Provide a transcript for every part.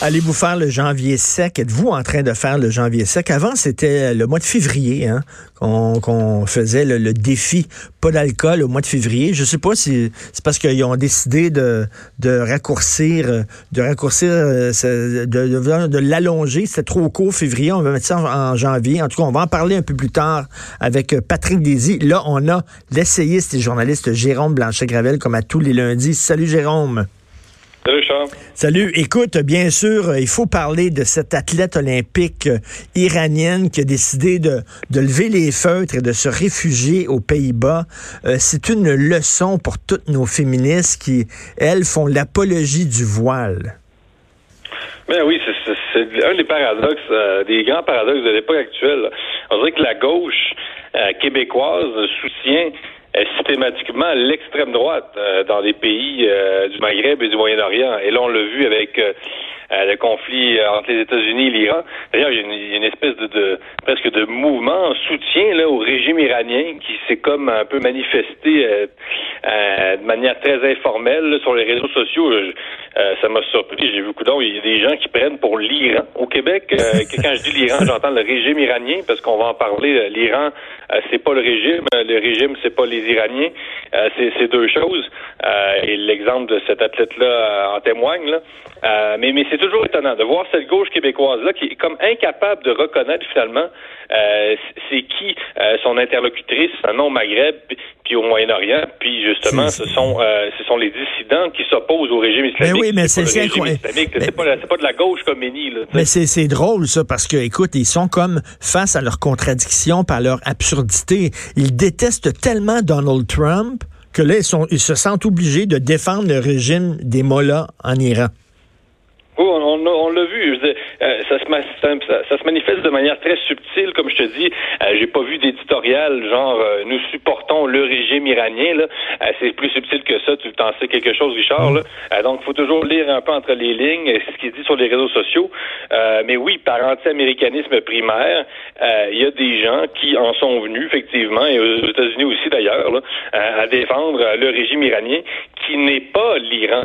Allez-vous faire le janvier sec? Êtes-vous en train de faire le janvier sec? Avant, c'était le mois de février hein, qu'on faisait le, défi pas d'alcool au mois de février. Je sais pas si c'est parce qu'ils ont décidé de, de raccourcir, de raccourcir, euh, de, de, l'allonger. C'était trop court février. On va mettre ça en, janvier. En tout cas, on va en parler un peu plus tard avec Patrick Désy. Là, on a l'essayiste et journaliste Jérôme Blanchet-Gravel comme à tous les lundis. Salut Jérôme. Salut Charles. Salut. Écoute, bien sûr, il faut parler de cette athlète olympique euh, iranienne qui a décidé de, lever les feutres et de se réfugier aux Pays-Bas. Euh, c'est une leçon pour toutes nos féministes qui, elles, font l'apologie du voile. Ben oui, c'est un des paradoxes, euh, des grands paradoxes de l'époque actuelle. On dirait que la gauche québécoise soutient systématiquement l'extrême droite euh, dans les pays euh, du Maghreb et du Moyen-Orient. Et là, on l'a vu avec euh, le conflit entre les États-Unis et l'Iran. D'ailleurs, il, y a une espèce de, presque de mouvement en soutien là, au régime iranien qui s'est comme un peu manifesté de manière très informelle sur les réseaux sociaux. ça m'a surpris. J'ai vu d'autres. Il y a des gens qui prennent pour l'Iran au Québec. quand je dis l'Iran, j'entends le régime iranien parce qu'on va en parler. L'Iran, c'est pas le régime. Le régime, c'est pas les Iraniens. Euh, c'est deux choses. Euh, et l'exemple de cet athlète-là euh, en témoigne. Là. mais mais c'est toujours étonnant de voir cette gauche québécoise-là qui est comme incapable de reconnaître finalement c'est qui son interlocutrice, un nom Maghreb, puis au Moyen-Orient, puis justement, ce sont ce sont les dissidents qui s'opposent au régime islamique. Mais oui, mais c'est C'est pas, pas, de la gauche comme Méni. mais c'est drôle ça parce que écoute, ils sont comme face à leurs contradictions, par leur absurdité. Ils détestent tellement Donald Trump que là, ils, se sentent obligés de défendre le régime des Mollahs en Iran. Oui, on, l'a vu. Euh, ça, se, manifeste de manière très subtile, comme je te dis. Euh, j'ai pas vu d'éditorial genre euh, nous supportons le régime iranien. Là, c'est plus subtil que ça. Tu t'en sais quelque chose, Richard. Là. donc, il faut toujours lire un peu entre les lignes ce qui est dit sur les réseaux sociaux. mais oui, par anti-américanisme primaire, il y a des gens qui en sont venus effectivement, et aux États-Unis aussi d'ailleurs, à défendre le régime iranien, qui n'est pas l'Iran.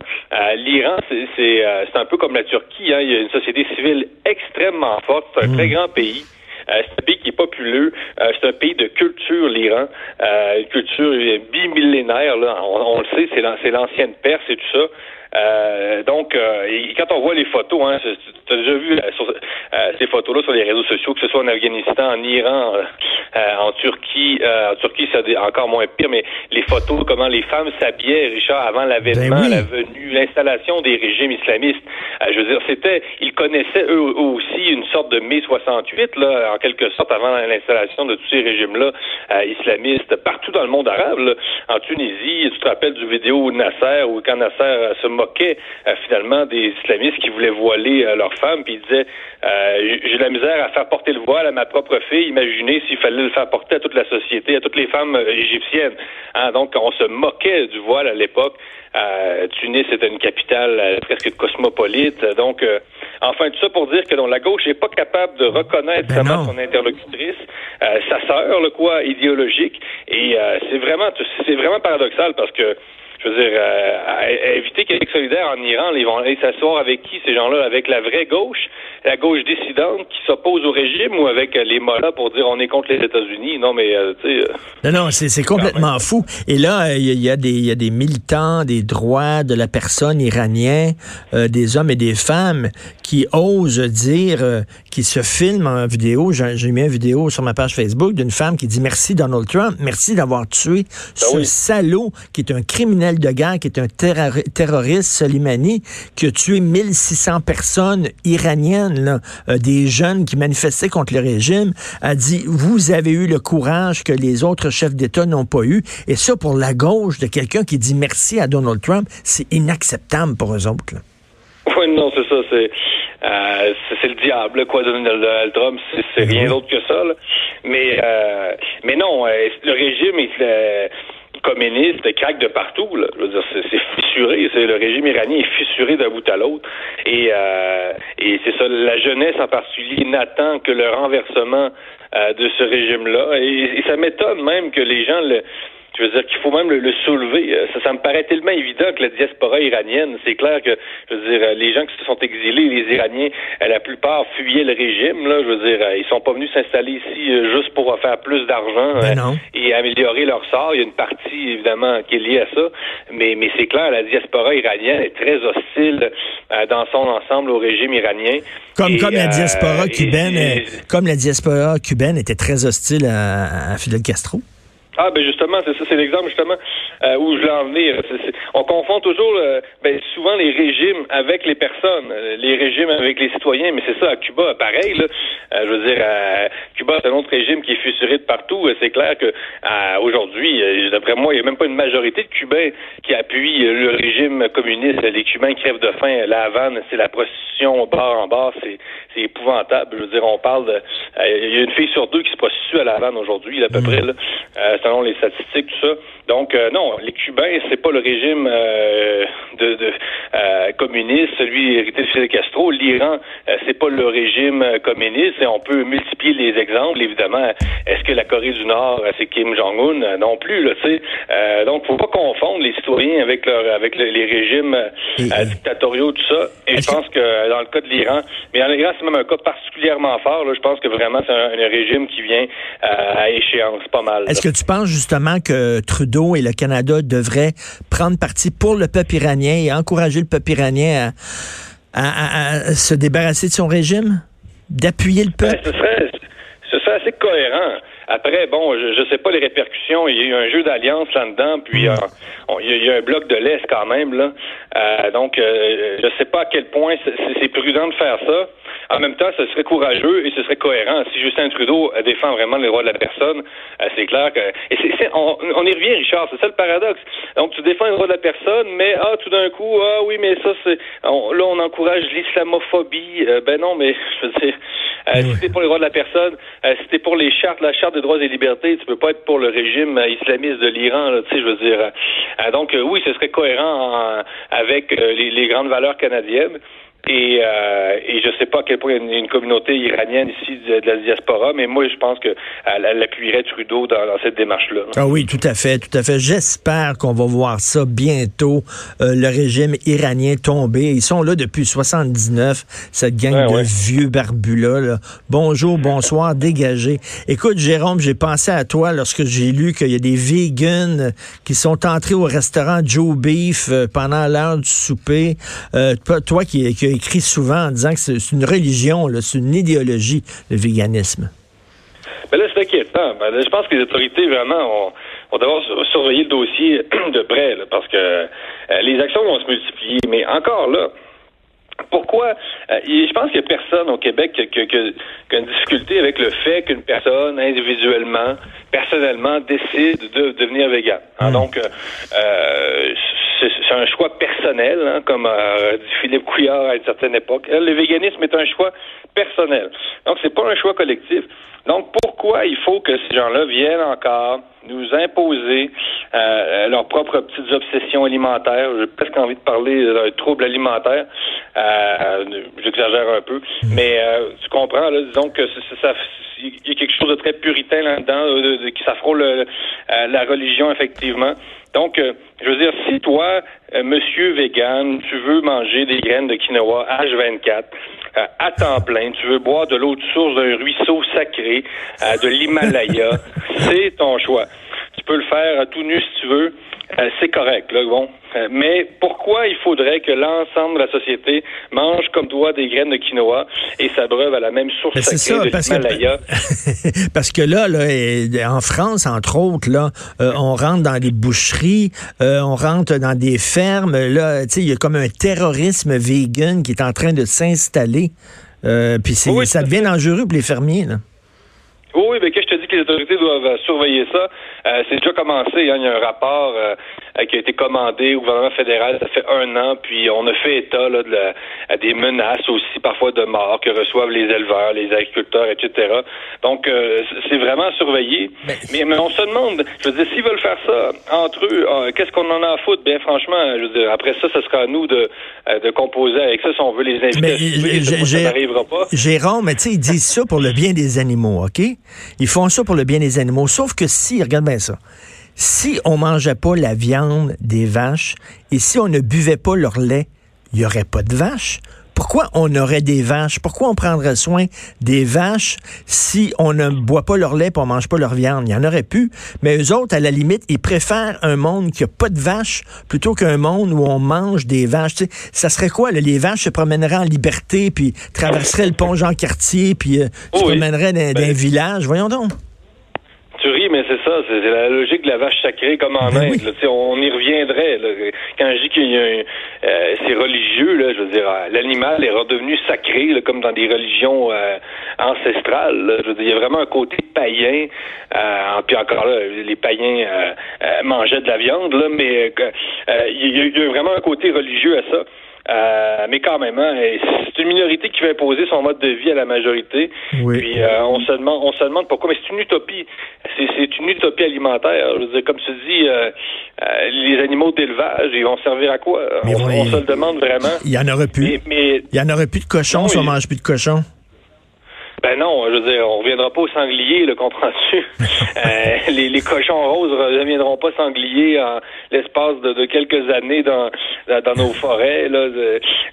L'Iran, c'est un peu comme la Turquie. Hein. Il y a une société civile extrêmement forte. C'est un mm. très grand pays. Euh, c'est un pays qui est populeux. Euh, c'est un pays de culture, l'Iran. Euh, une culture bimillénaire. Là. On, le sait, c'est l'ancienne Perse et tout ça. Euh, donc, euh, quand on voit les photos, hein, tu as déjà vu euh, ces photos-là sur les réseaux sociaux, que ce soit en Afghanistan, en Iran, en Turquie, en Turquie, c'est encore moins pire, mais les photos, comment les femmes s'habillaient, Richard, avant l'avènement, ben la venue, l'installation des régimes islamistes. je veux dire, c'était, ils connaissaient eux aussi une sorte de mai 68, là, en quelque sorte, avant l'installation de tous ces régimes-là islamistes partout dans le monde arabe. En Tunisie, tu te rappelles du vidéo Nasser, où quand Nasser se moquait euh, finalement des islamistes qui voulaient voiler euh, leurs femmes, puis il disait euh, j'ai la misère à faire porter le voile à ma propre fille. Imaginez s'il fallait le faire porter à toute la société, à toutes les femmes égyptiennes. Hein, donc on se moquait du voile à l'époque. Tunis était une capitale presque cosmopolite. Donc enfin tout ça pour dire que la gauche n'est pas capable de reconnaître ben son interlocutrice, sa sœur, le quoi, idéologique. Et c'est vraiment c'est vraiment paradoxal parce que je veux dire, euh, éviter Québec solidaire en Iran, ils vont aller s'asseoir avec qui ces gens-là? Avec la vraie gauche, la gauche dissidente qui s'oppose au régime ou avec les mollahs pour dire on est contre les États-Unis? Non, mais euh, tu sais. Euh, non, non, c'est complètement fou. Et là, il y, a des, y a des militants des droits de la personne iranien, des hommes et des femmes qui osent dire, qui se filment en vidéo. J'ai mis une vidéo sur ma page Facebook d'une femme qui dit merci Donald Trump, merci d'avoir tué ben ce salaud qui est un criminel de guerre, qui est un terroriste, Soleimani, qui a tué 1600 personnes iraniennes, euh, des jeunes qui manifestaient contre le régime, a dit, vous avez eu le courage que les autres chefs d'État n'ont pas eu. Et ça, pour la gauche, de quelqu'un qui dit merci à Donald Trump, c'est inacceptable pour eux autres. Oui, non, c'est ça. C'est euh, c'est le diable, quoi, Donald Trump. C'est rien d'autre que ça. Là. Mais euh, mais non, euh, le régime est communiste craque de partout. Là. Je veux dire, c'est fissuré. C'est le régime iranien est fissuré d'un bout à l'autre. Et euh, et c'est ça. La jeunesse en particulier n'attend que le renversement euh, de ce régime-là. Et, et ça m'étonne même que les gens le je veux dire qu'il faut même le, soulever. Euh, ça, ça, me paraît tellement évident que la diaspora iranienne, c'est clair que, je veux dire, euh, les gens qui se sont exilés, les Iraniens, euh, la plupart fuyaient le régime. Là, je veux dire, ils sont pas venus s'installer ici juste pour faire plus d'argent ben et améliorer leur sort. Il y a une partie évidemment qui est liée à ça, mais mais c'est clair, la diaspora iranienne est très hostile dans son ensemble au régime iranien. Comme comme la diaspora cubaine, comme la diaspora cubaine était très hostile à Fidel Castro. Ah ben justement, c'est ça, c'est l'exemple justement euh, où je veux en venir. on confond toujours euh, ben, souvent les régimes avec les personnes, euh, les régimes avec les citoyens, mais c'est ça à Cuba, pareil. Là, je veux dire, Cuba c'est un autre régime qui est fissuré de partout. C'est clair que aujourd'hui, d'après moi, il n'y a même pas une majorité de Cubains qui appuient le régime communiste. Les Cubains crèvent de faim. La Havane, c'est la prostitution bar en bar, c'est épouvantable. Je veux dire, on parle de, il y a une fille sur deux qui se prostitue à La Havane aujourd'hui, à peu mmh. près là selon les statistiques, tout ça. Donc, euh, les Cubains, c'est pas le régime euh, de, de euh, communiste, celui hérité de Fidel Castro. L'Iran, c'est pas le régime communiste. Et on peut multiplier les exemples, évidemment. Est-ce que la Corée du Nord, c'est Kim Jong-un? Non plus, là, tu sais. donc, faut pas confondre les citoyens avec leur, avec les régimes dictatoriaux, tout ça. Et je pense que dans le cas de l'Iran, mais dans l'Iran, c'est même un cas particulièrement fort. Là, je pense que vraiment, c'est un, régime qui vient à échéance, pas mal. Est-ce que tu penses justement que Trudeau et le Canada devraient prendre parti pour le peuple iranien et encourager le peuple iranien à, se débarrasser de son régime, d'appuyer le ben, peuple? ce, serait, assez cohérent. Après, bon, je ne sais pas les répercussions. Il y a eu un jeu d'alliance là-dedans, puis mm. euh, il, y a, un bloc de l'Est quand même. là. Euh, donc, euh, je ne sais pas à quel point c'est prudent de faire ça. En même temps, ce serait courageux et ce serait cohérent. Si Justin Trudeau défend vraiment les droits de la personne, euh, c'est clair que... Et on, on, y revient, Richard, c'est ça le paradoxe. Donc, tu défends les droits de la personne, mais, ah, tout d'un coup, ah oui, mais ça, c'est... là, on encourage l'islamophobie. Euh, ben non, mais, je veux dire, euh, si t'es pour les droits de la personne, si t'es pour les chartes, la charte des droits et libertés, tu peux pas être pour le régime islamiste de l'Iran, tu sais, je veux dire. donc, oui, ce serait cohérent avec les, les grandes valeurs canadiennes. Et, euh, et je ne sais pas à quel point il y a une, communauté iranienne ici de, la diaspora, mais moi, je pense qu'elle elle appuierait Trudeau dans, cette démarche-là. Ah oui, tout à fait, tout à fait. J'espère qu'on va voir ça bientôt, euh, le régime iranien tomber. Ils sont là depuis 79, cette gang de vieux barbus-là. Bonjour, bonsoir, dégagé. Écoute, Jérôme, j'ai pensé à toi lorsque j'ai lu qu'il y a des vegans qui sont entrés au restaurant Joe Beef euh, pendant l'heure du souper. toi qui, qui écrit souvent en disant que c'est une religion, c'est une idéologie, le véganisme. Mais là, c'est inquiétant. Ben, je pense que les autorités, vraiment, vont, devoir surveiller le dossier de près, parce que euh, les actions vont se multiplier. Mais encore là, pourquoi euh, Je pense qu'il n'y a personne au Québec qui, a une difficulté avec le fait qu'une personne individuellement, personnellement, décide de devenir végan. Hein. Hmm. Donc, euh, c'est un choix personnel, hein, comme euh, dit Philippe Couillard à une certaine époque. Le véganisme est un choix personnel. Donc, c'est pas un choix collectif. Donc, pourquoi il faut que ces gens-là viennent encore nous imposer euh, leurs propres petites obsessions alimentaires? J'ai presque envie de parler d'un trouble alimentaire. Euh, J'exagère un peu. Mais euh, tu comprends, là, disons que ça, il y a quelque chose de très puritain là-dedans, de, qui s'affrôle euh, la religion, effectivement. Donc, euh, je veux dire, si toi, euh, monsieur vegan, tu veux manger des graines de quinoa H24 euh, à temps plein, tu veux boire de l'eau de source d'un ruisseau sacré de l'Himalaya, c'est ton choix. Tu peux le faire tout nu si tu veux. C'est correct, là, bon. mais pourquoi il faudrait que l'ensemble de la société mange comme toi des graines de quinoa et s'abreuve à la même source sacrée de l'Himalaya? parce que là, là, en France, entre autres, là, on rentre dans les boucheries euh, on rentre dans des fermes. Là, il y a comme un terrorisme vegan qui est en train de s'installer. Euh, puis ça devient dangereux pour les fermiers. Oui, mais que je te dis que les autorités doivent surveiller ça? Euh, c'est déjà commencé. Hein. Il y a un rapport qui a été commandé au gouvernement fédéral, ça fait un an, puis on a fait état là, de à des menaces aussi, parfois de mort, que reçoivent les éleveurs, les agriculteurs, etc. Donc, c'est vraiment surveillé. Mais, mais, on se demande, je veux dire, s'ils veulent faire ça entre eux, qu'est-ce qu'on en a à foutre? Bien franchement, je veux dire, après ça, ce sera à nous de, de composer avec ça si on veut les inviter. Mais, ça n'arrivera pas. Jérôme, mais tu sais, ils disent ça pour le bien des animaux, OK? Ils font ça pour le bien des animaux. Sauf que si, regarde bien ça, si on mangeait pas la viande des vaches et si on ne buvait pas leur lait, il n'y aurait pas de vaches. Pourquoi on aurait des vaches? Pourquoi on prendrait soin des vaches si on ne boit pas leur lait et on mange pas leur viande? Il y en aurait plus. Mais eux autres, à la limite, ils préfèrent un monde qui a pas de vaches plutôt qu'un monde où on mange des vaches. ça serait quoi? les vaches se promèneraient en liberté puis traverseraient le pont Jean-Cartier puis euh, se promèneraient dans, ben, un village. Voyons donc mais c'est ça, c'est la logique de la vache sacrée comme en ben Inde. on y reviendrait. Quand je dis qu'il y a un, euh, c'est religieux, là, je veux dire, euh, l'animal est redevenu sacré, comme dans des religions euh, ancestrales. Je veux dire, il y a vraiment un côté païen. puis encore là, les païens mangeaient de la viande, là, mais il y, a vraiment un côté religieux à ça. Euh, mais quand même, hein, c'est une minorité qui veut imposer son mode de vie à la majorité. Oui. Puis euh, on se demande, on se demande pourquoi. Mais c'est une utopie. C'est une utopie alimentaire. Je veux dire, comme tu dis, euh, les animaux d'élevage, ils vont servir à quoi? On, se le demande vraiment. Il y en aurait plus. Mais, il y en aurait plus de cochons si on mange plus de cochons. Ben non, je veux dire, on reviendra pas aux sangliers, le comprends-tu? euh, les, les, cochons roses ne reviendront pas sangliers en l'espace de, quelques années dans, dans, nos forêts. Là.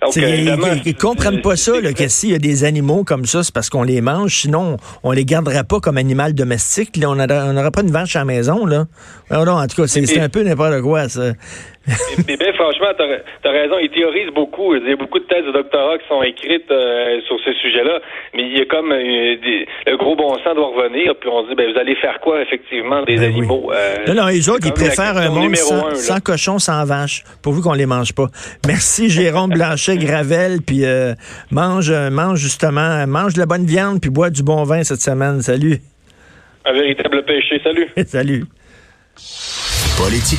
Donc, ils, ils, comprennent pas ça, là, que s'il y a des animaux comme ça, c'est parce qu'on les mange, sinon on les garderait pas comme animal domestique. Là, on n'aurait pas une vache à la maison. Là. Non, non, en tout cas, c'est un peu n'importe quoi, ça mais, ben, franchement, t'as as raison. Ils théorisent beaucoup. Il y a beaucoup de thèses de doctorat qui sont écrites euh, sur ce sujet-là. Mais il y a comme euh, le gros bon sens doit revenir. Puis on se dit, ben, vous allez faire quoi, effectivement, des ben animaux? Euh, non, non, les autres, ils préfèrent un monde sans, sans, cochon, sans vache, pourvu qu'on les mange pas. Merci, Jérôme Blanchet, Gravel. Puis mange, mange justement, mange de la bonne viande, puis bois du bon vin cette semaine. Salut. Un véritable péché. Salut. Salut. Politique